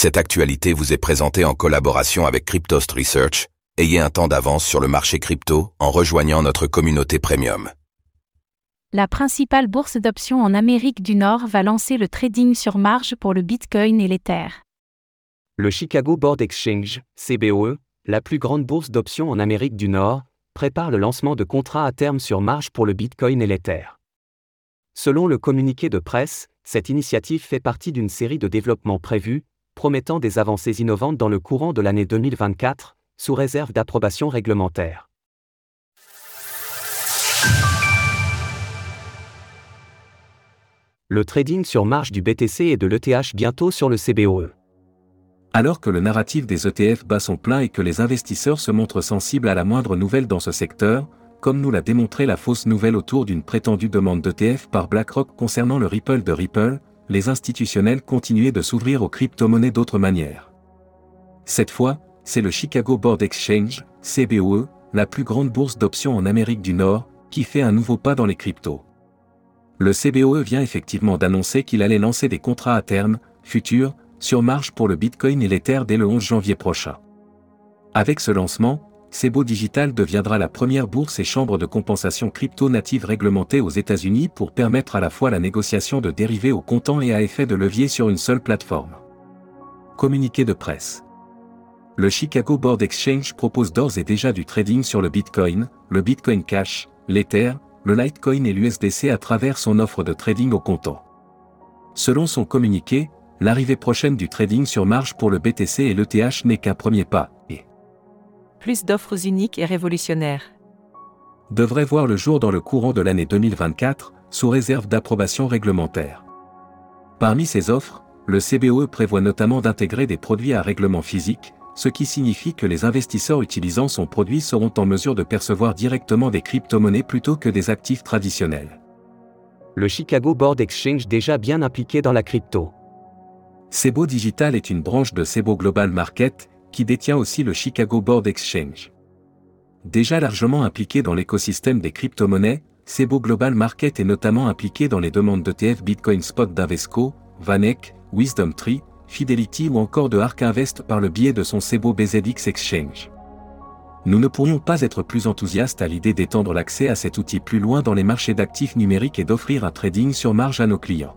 Cette actualité vous est présentée en collaboration avec Cryptost Research. Ayez un temps d'avance sur le marché crypto en rejoignant notre communauté premium. La principale bourse d'options en Amérique du Nord va lancer le trading sur marge pour le Bitcoin et l'Ether. Le Chicago Board Exchange, CBOE, la plus grande bourse d'options en Amérique du Nord, prépare le lancement de contrats à terme sur marge pour le Bitcoin et l'Ether. Selon le communiqué de presse, cette initiative fait partie d'une série de développements prévus, promettant des avancées innovantes dans le courant de l'année 2024, sous réserve d'approbation réglementaire. Le trading sur marge du BTC et de l'ETH bientôt sur le CBOE. Alors que le narratif des ETF bat son plein et que les investisseurs se montrent sensibles à la moindre nouvelle dans ce secteur, comme nous l'a démontré la fausse nouvelle autour d'une prétendue demande d'ETF par BlackRock concernant le Ripple de Ripple, les institutionnels continuaient de s'ouvrir aux crypto-monnaies d'autres manières. Cette fois, c'est le Chicago Board Exchange, CBOE, la plus grande bourse d'options en Amérique du Nord, qui fait un nouveau pas dans les cryptos. Le CBOE vient effectivement d'annoncer qu'il allait lancer des contrats à terme, futurs, sur marge pour le Bitcoin et l'Ether dès le 11 janvier prochain. Avec ce lancement, Cebo Digital deviendra la première bourse et chambre de compensation crypto native réglementée aux États-Unis pour permettre à la fois la négociation de dérivés au comptant et à effet de levier sur une seule plateforme. Communiqué de presse. Le Chicago Board Exchange propose d'ores et déjà du trading sur le Bitcoin, le Bitcoin Cash, l'Ether, le Litecoin et l'USDC à travers son offre de trading au comptant. Selon son communiqué, l'arrivée prochaine du trading sur marge pour le BTC et l'ETH n'est qu'un premier pas, plus d'offres uniques et révolutionnaires. devrait voir le jour dans le courant de l'année 2024, sous réserve d'approbation réglementaire. Parmi ces offres, le CBOE prévoit notamment d'intégrer des produits à règlement physique, ce qui signifie que les investisseurs utilisant son produit seront en mesure de percevoir directement des crypto-monnaies plutôt que des actifs traditionnels. Le Chicago Board Exchange déjà bien impliqué dans la crypto. Cebo Digital est une branche de Cebo Global Market, qui détient aussi le Chicago Board Exchange. Déjà largement impliqué dans l'écosystème des crypto-monnaies, Cebo Global Market est notamment impliqué dans les demandes d'ETF Bitcoin Spot d'Invesco, Vanek, Wisdom Tree, Fidelity ou encore de Ark Invest par le biais de son Cebo BZX Exchange. Nous ne pourrions pas être plus enthousiastes à l'idée d'étendre l'accès à cet outil plus loin dans les marchés d'actifs numériques et d'offrir un trading sur marge à nos clients.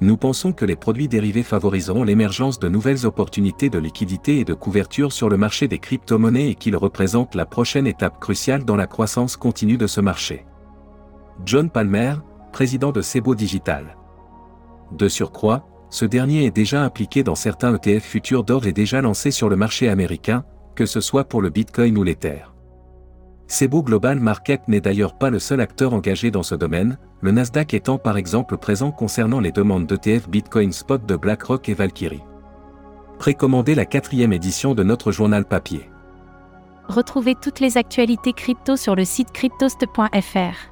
Nous pensons que les produits dérivés favoriseront l'émergence de nouvelles opportunités de liquidité et de couverture sur le marché des crypto-monnaies et qu'ils représentent la prochaine étape cruciale dans la croissance continue de ce marché. John Palmer, président de Cebo Digital. De surcroît, ce dernier est déjà impliqué dans certains ETF futurs d'or et déjà lancés sur le marché américain, que ce soit pour le Bitcoin ou l'Ether. Cebo Global Market n'est d'ailleurs pas le seul acteur engagé dans ce domaine, le Nasdaq étant par exemple présent concernant les demandes d'ETF Bitcoin Spot de BlackRock et Valkyrie. Précommandez la quatrième édition de notre journal papier. Retrouvez toutes les actualités crypto sur le site cryptost.fr.